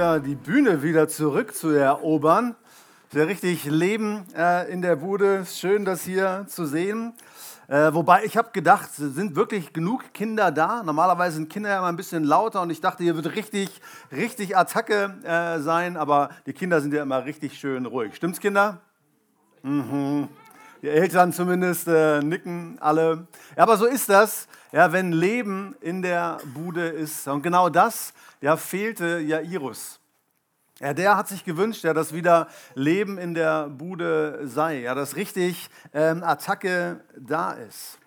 Hier die Bühne wieder zurückzuerobern. Sehr richtig Leben äh, in der Bude. Schön, das hier zu sehen. Äh, wobei ich habe gedacht, sind wirklich genug Kinder da? Normalerweise sind Kinder ja immer ein bisschen lauter und ich dachte, hier wird richtig, richtig Attacke äh, sein, aber die Kinder sind ja immer richtig schön ruhig. Stimmt's, Kinder? Mhm. Die Eltern zumindest äh, nicken alle. Ja, aber so ist das, ja, wenn Leben in der Bude ist. Und genau das ja, fehlte Jairus. Ja, der hat sich gewünscht, ja, dass wieder Leben in der Bude sei, ja, dass richtig ähm, Attacke da ist.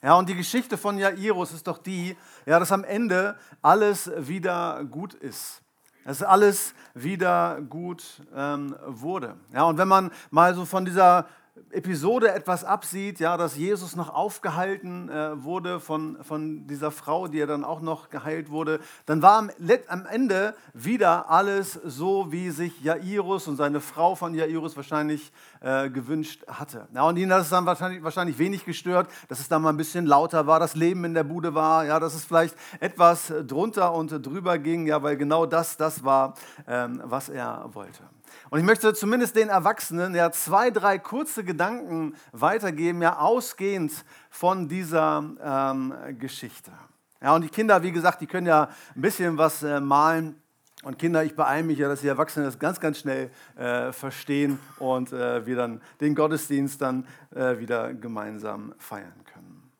Ja, und die Geschichte von Jairus ist doch die, ja, dass am Ende alles wieder gut ist. Dass alles wieder gut ähm, wurde. Ja, und wenn man mal so von dieser Episode etwas absieht, ja, dass Jesus noch aufgehalten äh, wurde von, von dieser Frau, die ja dann auch noch geheilt wurde, dann war am, am, Ende wieder alles so, wie sich Jairus und seine Frau von Jairus wahrscheinlich äh, gewünscht hatte. Ja, und ihnen hat es dann wahrscheinlich, wahrscheinlich wenig gestört, dass es dann mal ein bisschen lauter war, das Leben in der Bude war, ja, dass es vielleicht etwas drunter und drüber ging, ja, weil genau das das war, ähm, was er wollte. Und ich möchte zumindest den Erwachsenen ja zwei, drei kurze Gedanken weitergeben, ja ausgehend von dieser ähm, Geschichte. Ja, und die Kinder, wie gesagt, die können ja ein bisschen was äh, malen. Und Kinder, ich beeile mich ja, dass die Erwachsenen das ganz, ganz schnell äh, verstehen und äh, wir dann den Gottesdienst dann äh, wieder gemeinsam feiern können.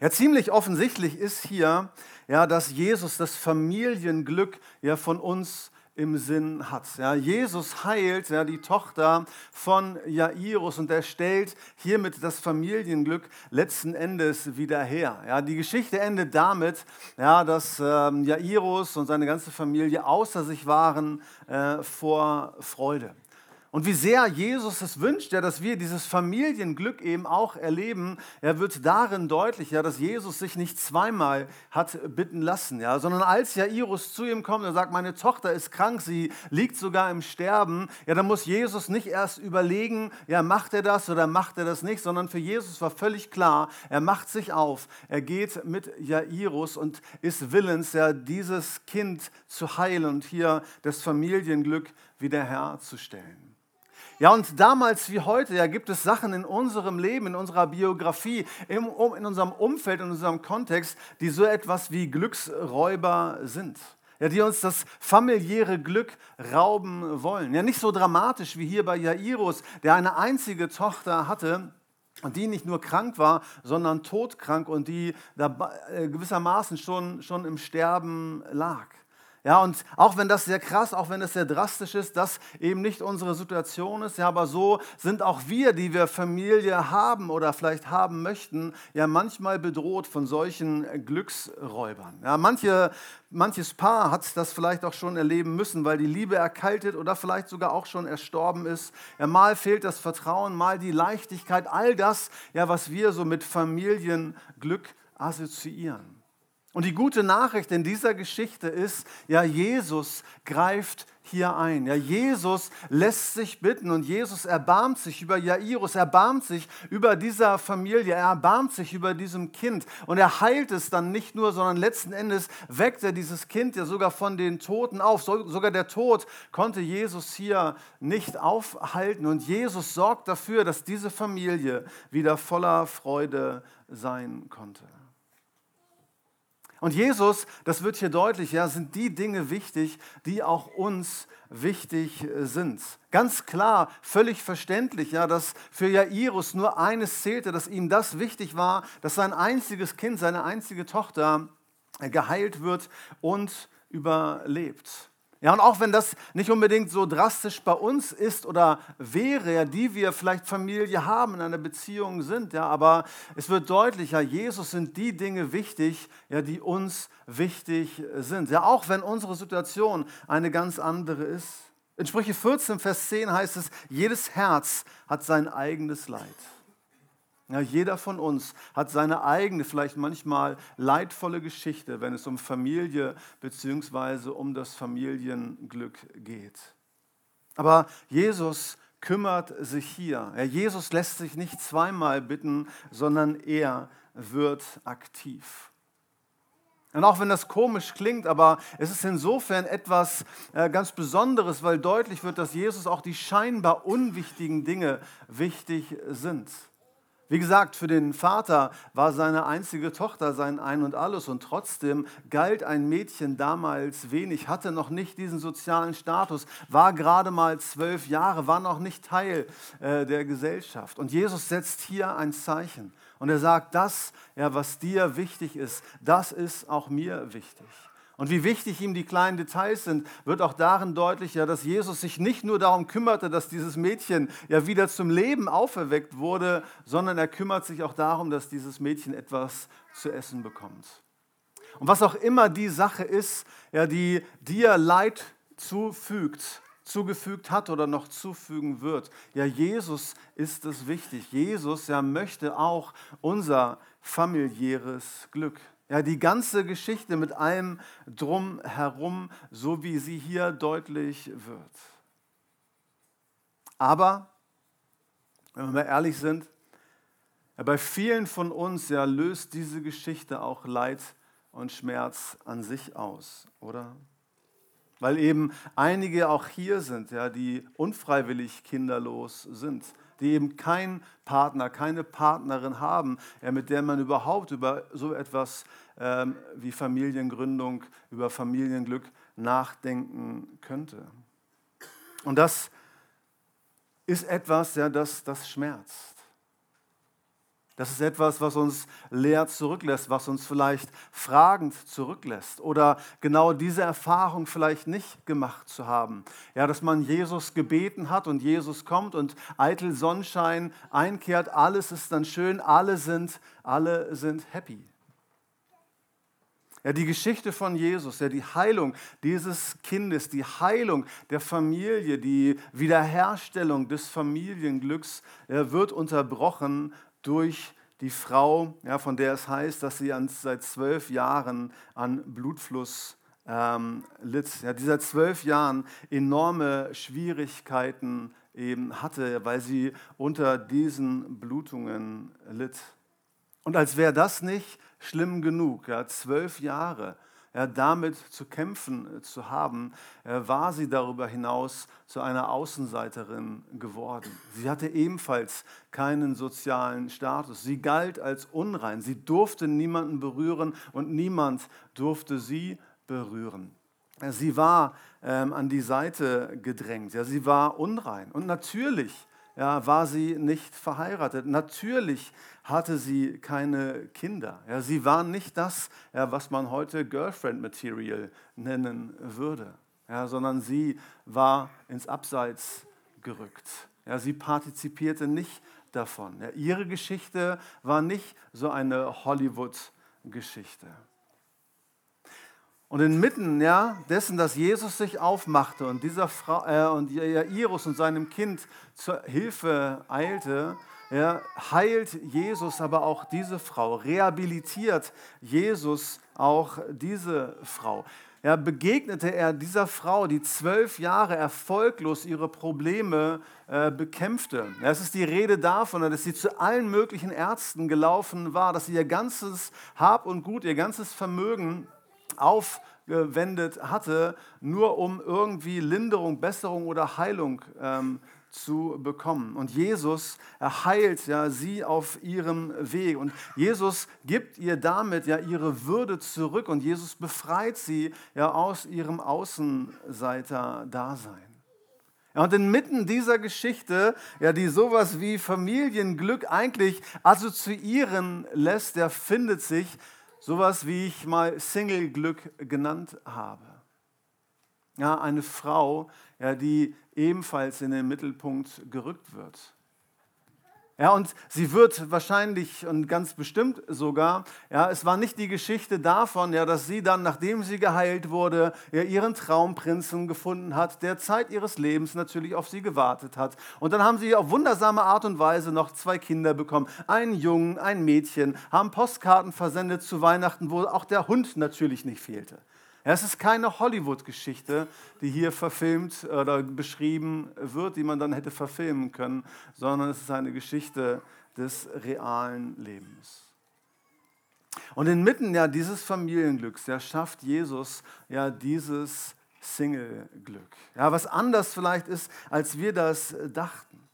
Ja, ziemlich offensichtlich ist hier, ja, dass Jesus das Familienglück ja von uns im Sinn hat. Ja, Jesus heilt ja, die Tochter von Jairus und er stellt hiermit das Familienglück letzten Endes wieder her. Ja, die Geschichte endet damit, ja, dass ähm, Jairus und seine ganze Familie außer sich waren äh, vor Freude. Und wie sehr Jesus es wünscht, ja, dass wir dieses Familienglück eben auch erleben, er wird darin deutlich, ja, dass Jesus sich nicht zweimal hat bitten lassen, ja, sondern als Jairus zu ihm kommt und sagt, meine Tochter ist krank, sie liegt sogar im Sterben, ja, dann muss Jesus nicht erst überlegen, ja, macht er das oder macht er das nicht, sondern für Jesus war völlig klar, er macht sich auf, er geht mit Jairus und ist willens, ja, dieses Kind zu heilen und hier das Familienglück wiederherzustellen. Ja, und damals wie heute, ja, gibt es Sachen in unserem Leben, in unserer Biografie, im, in unserem Umfeld, in unserem Kontext, die so etwas wie Glücksräuber sind. Ja, die uns das familiäre Glück rauben wollen. Ja, nicht so dramatisch wie hier bei Jairus, der eine einzige Tochter hatte, die nicht nur krank war, sondern todkrank und die äh, gewissermaßen schon, schon im Sterben lag. Ja, und auch wenn das sehr krass, auch wenn das sehr drastisch ist, das eben nicht unsere Situation ist, ja, aber so sind auch wir, die wir Familie haben oder vielleicht haben möchten, ja manchmal bedroht von solchen Glücksräubern. Ja, manche, manches Paar hat das vielleicht auch schon erleben müssen, weil die Liebe erkaltet oder vielleicht sogar auch schon erstorben ist. Ja, mal fehlt das Vertrauen, mal die Leichtigkeit, all das, ja, was wir so mit Familienglück assoziieren. Und die gute Nachricht in dieser Geschichte ist, ja, Jesus greift hier ein. Ja, Jesus lässt sich bitten und Jesus erbarmt sich über Jairus, erbarmt sich über dieser Familie, er erbarmt sich über diesem Kind und er heilt es dann nicht nur, sondern letzten Endes weckt er dieses Kind ja sogar von den Toten auf. sogar der Tod konnte Jesus hier nicht aufhalten und Jesus sorgt dafür, dass diese Familie wieder voller Freude sein konnte. Und Jesus, das wird hier deutlich, ja, sind die Dinge wichtig, die auch uns wichtig äh, sind. Ganz klar, völlig verständlich, ja, dass für Jairus nur eines zählte, dass ihm das wichtig war, dass sein einziges Kind, seine einzige Tochter äh, geheilt wird und überlebt. Ja, und auch wenn das nicht unbedingt so drastisch bei uns ist oder wäre, ja, die wir vielleicht Familie haben, in einer Beziehung sind, ja, aber es wird deutlicher, Jesus sind die Dinge wichtig, ja, die uns wichtig sind. Ja, auch wenn unsere Situation eine ganz andere ist. In Sprüche 14, Vers 10 heißt es, jedes Herz hat sein eigenes Leid. Ja, jeder von uns hat seine eigene, vielleicht manchmal leidvolle Geschichte, wenn es um Familie bzw. um das Familienglück geht. Aber Jesus kümmert sich hier. Ja, Jesus lässt sich nicht zweimal bitten, sondern er wird aktiv. Und auch wenn das komisch klingt, aber es ist insofern etwas äh, ganz Besonderes, weil deutlich wird, dass Jesus auch die scheinbar unwichtigen Dinge wichtig sind. Wie gesagt, für den Vater war seine einzige Tochter sein Ein und alles und trotzdem galt ein Mädchen damals wenig, hatte noch nicht diesen sozialen Status, war gerade mal zwölf Jahre, war noch nicht Teil äh, der Gesellschaft. Und Jesus setzt hier ein Zeichen und er sagt, das, ja, was dir wichtig ist, das ist auch mir wichtig. Und wie wichtig ihm die kleinen Details sind, wird auch darin deutlich, ja, dass Jesus sich nicht nur darum kümmerte, dass dieses Mädchen ja wieder zum Leben auferweckt wurde, sondern er kümmert sich auch darum, dass dieses Mädchen etwas zu essen bekommt. Und was auch immer die Sache ist, ja, die dir Leid zufügt, zugefügt hat oder noch zufügen wird. Ja, Jesus ist es wichtig. Jesus ja, möchte auch unser familiäres Glück. Ja, die ganze Geschichte mit allem drumherum, so wie sie hier deutlich wird. Aber, wenn wir mal ehrlich sind, ja, bei vielen von uns ja, löst diese Geschichte auch Leid und Schmerz an sich aus, oder? Weil eben einige auch hier sind, ja, die unfreiwillig kinderlos sind die eben keinen Partner, keine Partnerin haben, mit der man überhaupt über so etwas ähm, wie Familiengründung, über Familienglück nachdenken könnte. Und das ist etwas, ja, das, das schmerzt. Das ist etwas, was uns leer zurücklässt, was uns vielleicht fragend zurücklässt oder genau diese Erfahrung vielleicht nicht gemacht zu haben. Ja, dass man Jesus gebeten hat und Jesus kommt und eitel Sonnenschein einkehrt, alles ist dann schön, alle sind, alle sind happy. Ja, die Geschichte von Jesus, ja, die Heilung dieses Kindes, die Heilung der Familie, die Wiederherstellung des Familienglücks ja, wird unterbrochen durch die Frau, ja, von der es heißt, dass sie an, seit zwölf Jahren an Blutfluss ähm, litt. Ja, die seit zwölf Jahren enorme Schwierigkeiten eben hatte, weil sie unter diesen Blutungen litt. Und als wäre das nicht schlimm genug, ja, zwölf Jahre ja, damit zu kämpfen äh, zu haben, äh, war sie darüber hinaus zu einer Außenseiterin geworden. Sie hatte ebenfalls keinen sozialen Status. Sie galt als unrein. Sie durfte niemanden berühren und niemand durfte sie berühren. Sie war ähm, an die Seite gedrängt. Ja, sie war unrein. Und natürlich ja, war sie nicht verheiratet. Natürlich hatte sie keine Kinder. Ja, sie war nicht das, ja, was man heute Girlfriend Material nennen würde, ja, sondern sie war ins Abseits gerückt. Ja, sie partizipierte nicht davon. Ja, ihre Geschichte war nicht so eine Hollywood-Geschichte. Und inmitten ja, dessen, dass Jesus sich aufmachte und, dieser Frau, äh, und Jairus und seinem Kind zur Hilfe eilte, ja, heilt Jesus aber auch diese Frau, rehabilitiert Jesus auch diese Frau. Ja, begegnete er dieser Frau, die zwölf Jahre erfolglos ihre Probleme äh, bekämpfte. Ja, es ist die Rede davon, dass sie zu allen möglichen Ärzten gelaufen war, dass sie ihr ganzes Hab und Gut, ihr ganzes Vermögen aufgewendet hatte, nur um irgendwie Linderung, Besserung oder Heilung ähm, zu bekommen. Und Jesus heilt ja sie auf ihrem Weg. Und Jesus gibt ihr damit ja ihre Würde zurück und Jesus befreit sie ja aus ihrem Außenseiter-Dasein. Und inmitten dieser Geschichte, ja, die sowas wie Familienglück eigentlich assoziieren lässt, der findet sich sowas, wie ich mal Single-Glück genannt habe. ja, eine Frau, ja, die ebenfalls in den Mittelpunkt gerückt wird. Ja, und sie wird wahrscheinlich und ganz bestimmt sogar, ja, es war nicht die Geschichte davon, ja, dass sie dann, nachdem sie geheilt wurde, ja, ihren Traumprinzen gefunden hat, der Zeit ihres Lebens natürlich auf sie gewartet hat. Und dann haben sie auf wundersame Art und Weise noch zwei Kinder bekommen, einen Jungen, ein Mädchen, haben Postkarten versendet zu Weihnachten, wo auch der Hund natürlich nicht fehlte. Es ist keine Hollywood-Geschichte, die hier verfilmt oder beschrieben wird, die man dann hätte verfilmen können, sondern es ist eine Geschichte des realen Lebens. Und inmitten ja dieses Familienglücks ja, schafft Jesus ja dieses Single-Glück. Ja, was anders vielleicht ist, als wir das dachten.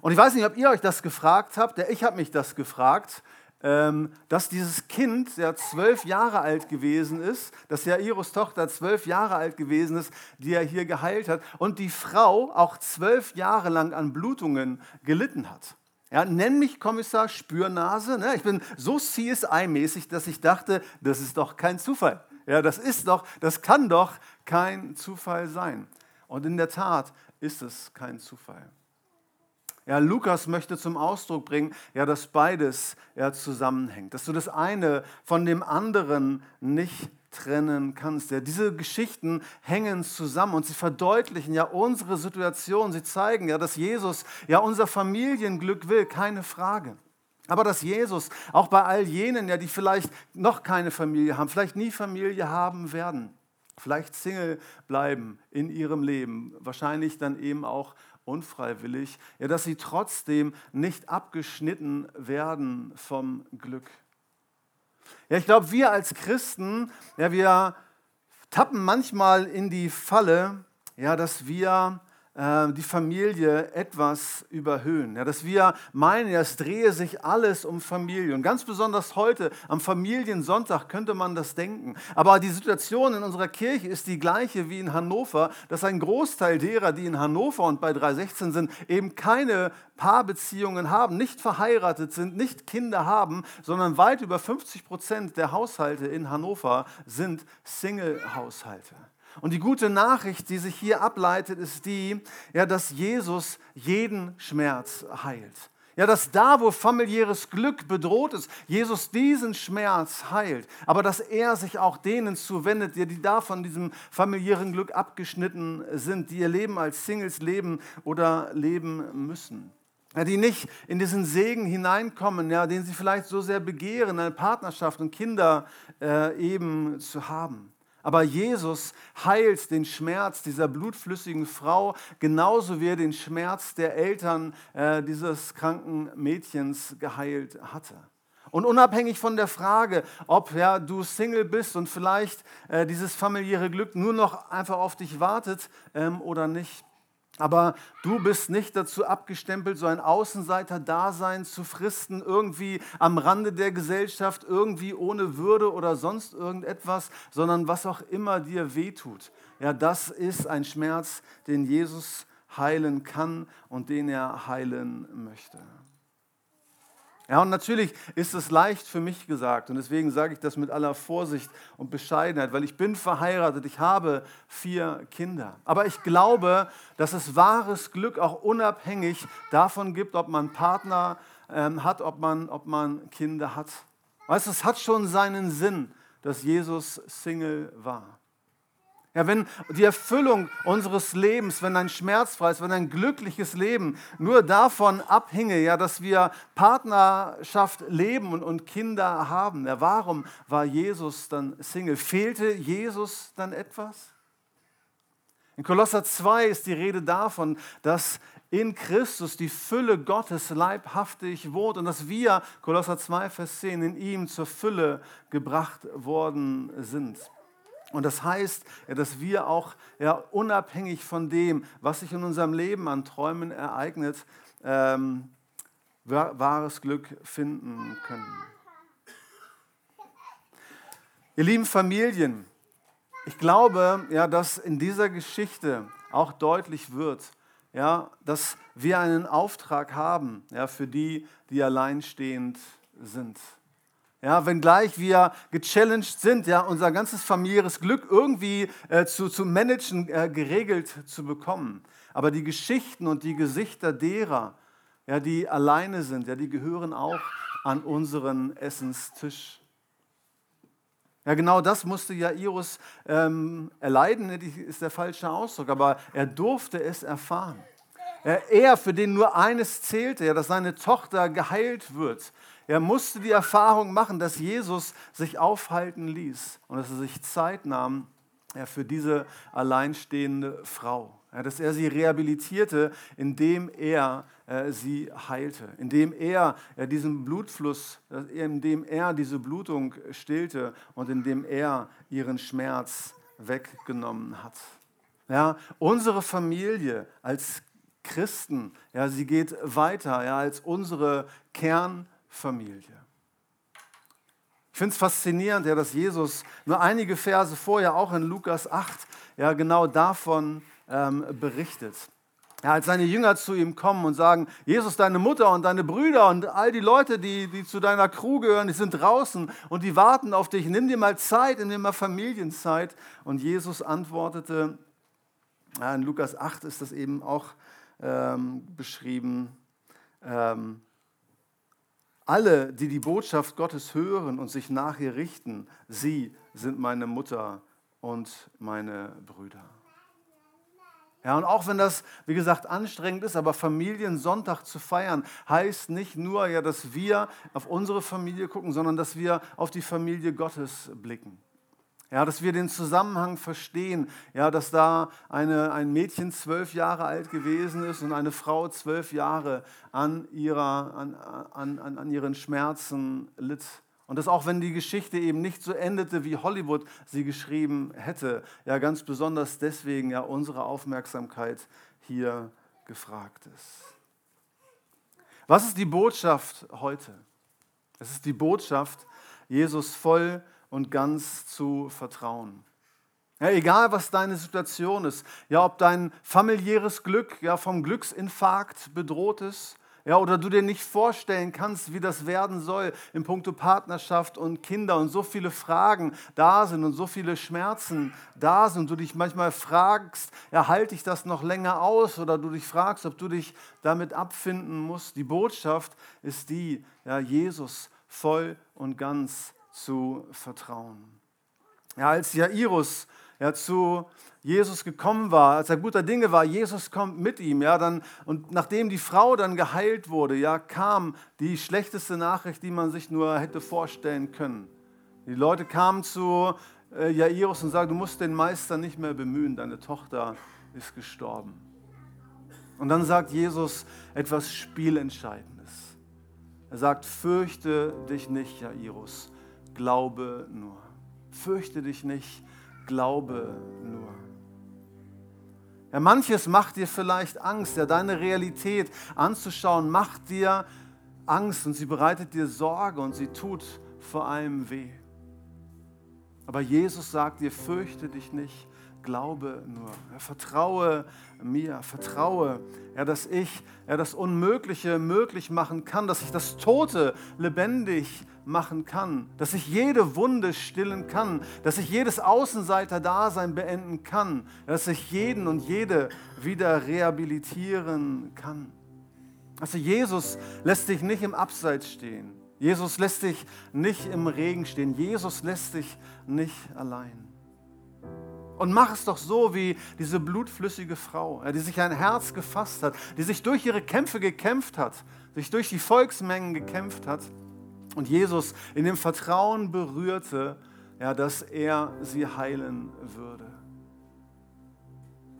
Und ich weiß nicht, ob ihr euch das gefragt habt, ja, ich habe mich das gefragt. Ähm, dass dieses Kind, der zwölf Jahre alt gewesen ist, dass Jairus Tochter zwölf Jahre alt gewesen ist, die er hier geheilt hat, und die Frau auch zwölf Jahre lang an Blutungen gelitten hat. Ja, nenn mich Kommissar Spürnase. Ne? Ich bin so CSI-mäßig, dass ich dachte, das ist doch kein Zufall. Ja, das ist doch, das kann doch kein Zufall sein. Und in der Tat ist es kein Zufall. Ja, Lukas möchte zum Ausdruck bringen, ja, dass beides ja, zusammenhängt, dass du das eine von dem anderen nicht trennen kannst. Ja, diese Geschichten hängen zusammen und sie verdeutlichen ja unsere Situation. Sie zeigen ja, dass Jesus ja unser Familienglück will, keine Frage. Aber dass Jesus auch bei all jenen, ja, die vielleicht noch keine Familie haben, vielleicht nie Familie haben werden, vielleicht Single bleiben in ihrem Leben, wahrscheinlich dann eben auch unfreiwillig, ja, dass sie trotzdem nicht abgeschnitten werden vom Glück. Ja, ich glaube, wir als Christen, ja, wir tappen manchmal in die Falle, ja, dass wir äh, die Familie etwas überhöhen. Ja, dass wir meinen, es drehe sich alles um Familie. Und ganz besonders heute, am Familiensonntag, könnte man das denken. Aber die Situation in unserer Kirche ist die gleiche wie in Hannover, dass ein Großteil derer, die in Hannover und bei 316 sind, eben keine Paarbeziehungen haben, nicht verheiratet sind, nicht Kinder haben, sondern weit über 50 Prozent der Haushalte in Hannover sind Single-Haushalte. Und die gute Nachricht, die sich hier ableitet, ist die, ja, dass Jesus jeden Schmerz heilt. Ja, dass da, wo familiäres Glück bedroht ist, Jesus diesen Schmerz heilt. Aber dass er sich auch denen zuwendet, die da von diesem familiären Glück abgeschnitten sind, die ihr Leben als Singles leben oder leben müssen. Ja, die nicht in diesen Segen hineinkommen, ja, den sie vielleicht so sehr begehren, eine Partnerschaft und Kinder äh, eben zu haben. Aber Jesus heilt den Schmerz dieser blutflüssigen Frau, genauso wie er den Schmerz der Eltern äh, dieses kranken Mädchens geheilt hatte. Und unabhängig von der Frage, ob ja, du Single bist und vielleicht äh, dieses familiäre Glück nur noch einfach auf dich wartet ähm, oder nicht, aber du bist nicht dazu abgestempelt, so ein Außenseiter-Dasein zu fristen, irgendwie am Rande der Gesellschaft, irgendwie ohne Würde oder sonst irgendetwas, sondern was auch immer dir wehtut. Ja, das ist ein Schmerz, den Jesus heilen kann und den er heilen möchte. Ja, und natürlich ist es leicht für mich gesagt und deswegen sage ich das mit aller Vorsicht und Bescheidenheit, weil ich bin verheiratet, ich habe vier Kinder. Aber ich glaube, dass es wahres Glück auch unabhängig davon gibt, ob man Partner ähm, hat, ob man, ob man Kinder hat. Weißt du, es hat schon seinen Sinn, dass Jesus Single war. Ja, wenn die Erfüllung unseres Lebens, wenn ein schmerzfreies, wenn ein glückliches Leben nur davon abhinge, ja, dass wir Partnerschaft leben und, und Kinder haben, ja, warum war Jesus dann Single? Fehlte Jesus dann etwas? In Kolosser 2 ist die Rede davon, dass in Christus die Fülle Gottes leibhaftig wohnt und dass wir, Kolosser 2, Vers 10, in ihm zur Fülle gebracht worden sind. Und das heißt, dass wir auch ja, unabhängig von dem, was sich in unserem Leben an Träumen ereignet, ähm, wahres Glück finden können. Ihr lieben Familien, ich glaube, ja, dass in dieser Geschichte auch deutlich wird, ja, dass wir einen Auftrag haben ja, für die, die alleinstehend sind. Ja, wenngleich wir gechallenged sind, ja, unser ganzes familiäres Glück irgendwie äh, zu, zu managen, äh, geregelt zu bekommen. Aber die Geschichten und die Gesichter derer, ja, die alleine sind, ja, die gehören auch an unseren Essenstisch. Ja, genau das musste Jairus ähm, erleiden, ist der falsche Ausdruck, aber er durfte es erfahren. Er, für den nur eines zählte, ja, dass seine Tochter geheilt wird, er musste die Erfahrung machen, dass Jesus sich aufhalten ließ und dass er sich Zeit nahm für diese alleinstehende Frau. Dass er sie rehabilitierte, indem er äh, sie heilte, indem er äh, diesen Blutfluss, äh, indem er diese Blutung stillte und indem er ihren Schmerz weggenommen hat. Ja, unsere Familie als Christen, ja, sie geht weiter ja, als unsere Kernfamilie. Familie. Ich finde es faszinierend, ja, dass Jesus nur einige Verse vorher, auch in Lukas 8, ja, genau davon ähm, berichtet. Ja, als seine Jünger zu ihm kommen und sagen, Jesus, deine Mutter und deine Brüder und all die Leute, die, die zu deiner Crew gehören, die sind draußen und die warten auf dich. Nimm dir mal Zeit, nimm dir mal Familienzeit. Und Jesus antwortete, ja, in Lukas 8 ist das eben auch ähm, beschrieben, ähm, alle, die die Botschaft Gottes hören und sich nach ihr richten, sie sind meine Mutter und meine Brüder. Ja, und auch wenn das, wie gesagt, anstrengend ist, aber Familiensonntag zu feiern, heißt nicht nur, ja, dass wir auf unsere Familie gucken, sondern dass wir auf die Familie Gottes blicken. Ja, dass wir den Zusammenhang verstehen, ja, dass da eine, ein Mädchen zwölf Jahre alt gewesen ist und eine Frau zwölf Jahre an, ihrer, an, an, an, an ihren Schmerzen litt. Und dass auch wenn die Geschichte eben nicht so endete, wie Hollywood sie geschrieben hätte, ja ganz besonders deswegen ja unsere Aufmerksamkeit hier gefragt ist. Was ist die Botschaft heute? Es ist die Botschaft, Jesus voll und ganz zu vertrauen. Ja, egal, was deine Situation ist, ja, ob dein familiäres Glück ja, vom Glücksinfarkt bedroht ist, ja, oder du dir nicht vorstellen kannst, wie das werden soll in puncto Partnerschaft und Kinder und so viele Fragen da sind und so viele Schmerzen da sind und du dich manchmal fragst, ja, halte ich das noch länger aus oder du dich fragst, ob du dich damit abfinden musst. Die Botschaft ist die, ja, Jesus voll und ganz zu vertrauen. Ja, als Jairus ja, zu Jesus gekommen war, als er guter Dinge war, Jesus kommt mit ihm, ja, dann, und nachdem die Frau dann geheilt wurde, ja, kam die schlechteste Nachricht, die man sich nur hätte vorstellen können. Die Leute kamen zu äh, Jairus und sagten, du musst den Meister nicht mehr bemühen, deine Tochter ist gestorben. Und dann sagt Jesus etwas Spielentscheidendes. Er sagt, fürchte dich nicht, Jairus, glaube nur. Fürchte dich nicht, glaube nur. Ja, manches macht dir vielleicht Angst, ja, deine Realität anzuschauen, macht dir Angst und sie bereitet dir Sorge und sie tut vor allem weh. Aber Jesus sagt dir, fürchte dich nicht, glaube nur. Ja, vertraue mir, vertraue, ja, dass ich ja, das Unmögliche möglich machen kann, dass ich das Tote lebendig machen kann, dass ich jede Wunde stillen kann, dass ich jedes Außenseiter-Dasein beenden kann, dass ich jeden und jede wieder rehabilitieren kann. Also Jesus lässt dich nicht im Abseits stehen. Jesus lässt dich nicht im Regen stehen. Jesus lässt dich nicht allein. Und mach es doch so wie diese blutflüssige Frau, die sich ein Herz gefasst hat, die sich durch ihre Kämpfe gekämpft hat, sich durch die Volksmengen gekämpft hat und Jesus in dem Vertrauen berührte, ja, dass er sie heilen würde.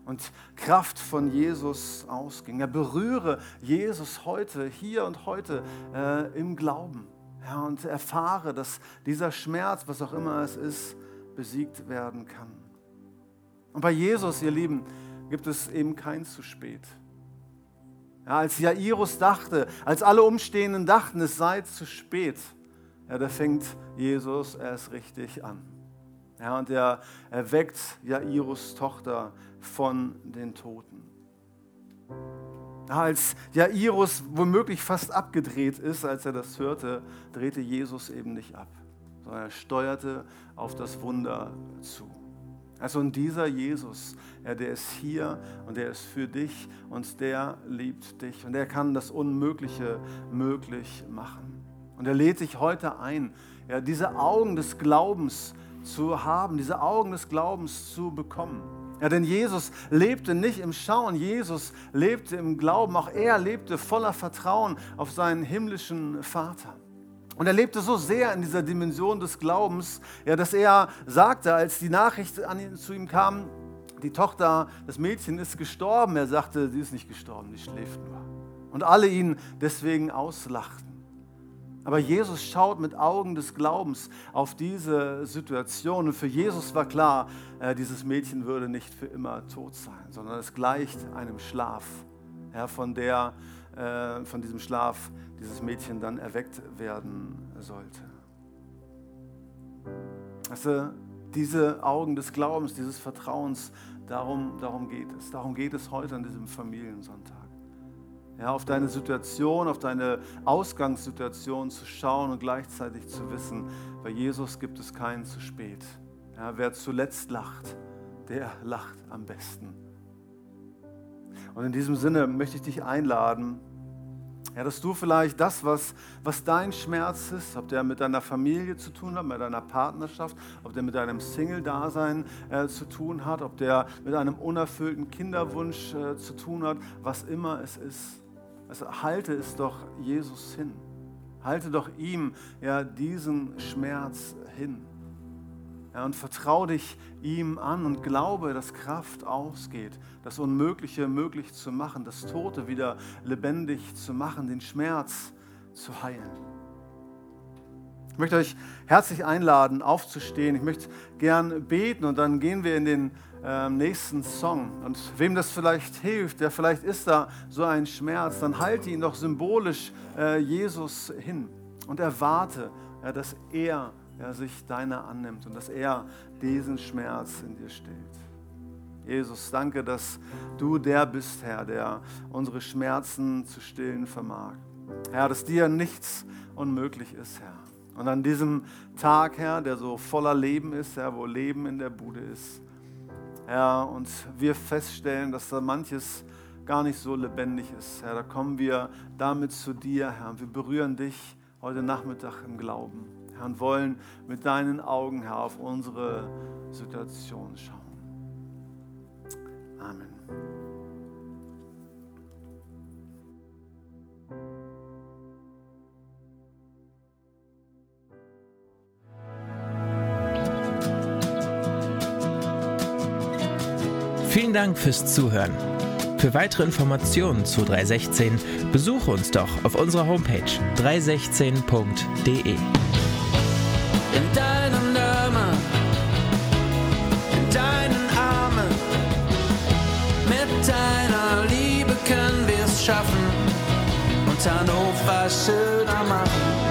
Und Kraft von Jesus ausging. Er berühre Jesus heute, hier und heute äh, im Glauben. Ja, und erfahre, dass dieser Schmerz, was auch immer es ist, besiegt werden kann. Und bei Jesus, ihr Lieben, gibt es eben kein zu spät. Ja, als Jairus dachte, als alle Umstehenden dachten, es sei zu spät, ja, da fängt Jesus erst richtig an. Ja, und er erweckt Jairus Tochter von den Toten. Als Jairus womöglich fast abgedreht ist, als er das hörte, drehte Jesus eben nicht ab, sondern er steuerte auf das Wunder zu. Also und dieser Jesus, ja, der ist hier und der ist für dich und der liebt dich und der kann das Unmögliche möglich machen. Und er lädt dich heute ein, ja, diese Augen des Glaubens zu haben, diese Augen des Glaubens zu bekommen. Ja, denn Jesus lebte nicht im Schauen, Jesus lebte im Glauben, auch er lebte voller Vertrauen auf seinen himmlischen Vater. Und er lebte so sehr in dieser Dimension des Glaubens, ja, dass er sagte, als die Nachricht ihn, zu ihm kam, die Tochter, das Mädchen ist gestorben. Er sagte, sie ist nicht gestorben, sie schläft nur. Und alle ihn deswegen auslachten. Aber Jesus schaut mit Augen des Glaubens auf diese Situation. Und für Jesus war klar, äh, dieses Mädchen würde nicht für immer tot sein, sondern es gleicht einem Schlaf, ja, von, der, äh, von diesem Schlaf dieses Mädchen dann erweckt werden sollte. Also diese Augen des Glaubens, dieses Vertrauens, darum, darum geht es. Darum geht es heute an diesem Familiensonntag. Ja, auf deine Situation, auf deine Ausgangssituation zu schauen und gleichzeitig zu wissen, bei Jesus gibt es keinen zu spät. Ja, wer zuletzt lacht, der lacht am besten. Und in diesem Sinne möchte ich dich einladen, ja, dass du vielleicht das, was, was dein Schmerz ist, ob der mit deiner Familie zu tun hat, mit deiner Partnerschaft, ob der mit deinem Single-Dasein äh, zu tun hat, ob der mit einem unerfüllten Kinderwunsch äh, zu tun hat, was immer es ist. Also halte es doch Jesus hin. Halte doch ihm ja diesen Schmerz hin. Ja, und vertraue dich ihm an und glaube, dass Kraft ausgeht, das Unmögliche möglich zu machen, das Tote wieder lebendig zu machen, den Schmerz zu heilen. Ich möchte euch herzlich einladen, aufzustehen. Ich möchte gern beten und dann gehen wir in den äh, nächsten Song. Und wem das vielleicht hilft, der vielleicht ist da so ein Schmerz, dann halte ihn doch symbolisch äh, Jesus hin und erwarte, ja, dass er ja, sich deiner annimmt und dass er diesen Schmerz in dir stillt. Jesus, danke, dass du der bist, Herr, der unsere Schmerzen zu stillen vermag. Herr, dass dir nichts unmöglich ist, Herr. Und an diesem Tag, Herr, der so voller Leben ist, Herr, wo Leben in der Bude ist, Herr, und wir feststellen, dass da manches gar nicht so lebendig ist, Herr, da kommen wir damit zu dir, Herr. Wir berühren dich heute Nachmittag im Glauben. Herr, und wollen mit deinen Augen, Herr, auf unsere Situation schauen. Amen. Vielen Dank fürs Zuhören. Für weitere Informationen zu 316 besuche uns doch auf unserer Homepage 316.de Liebe können wir es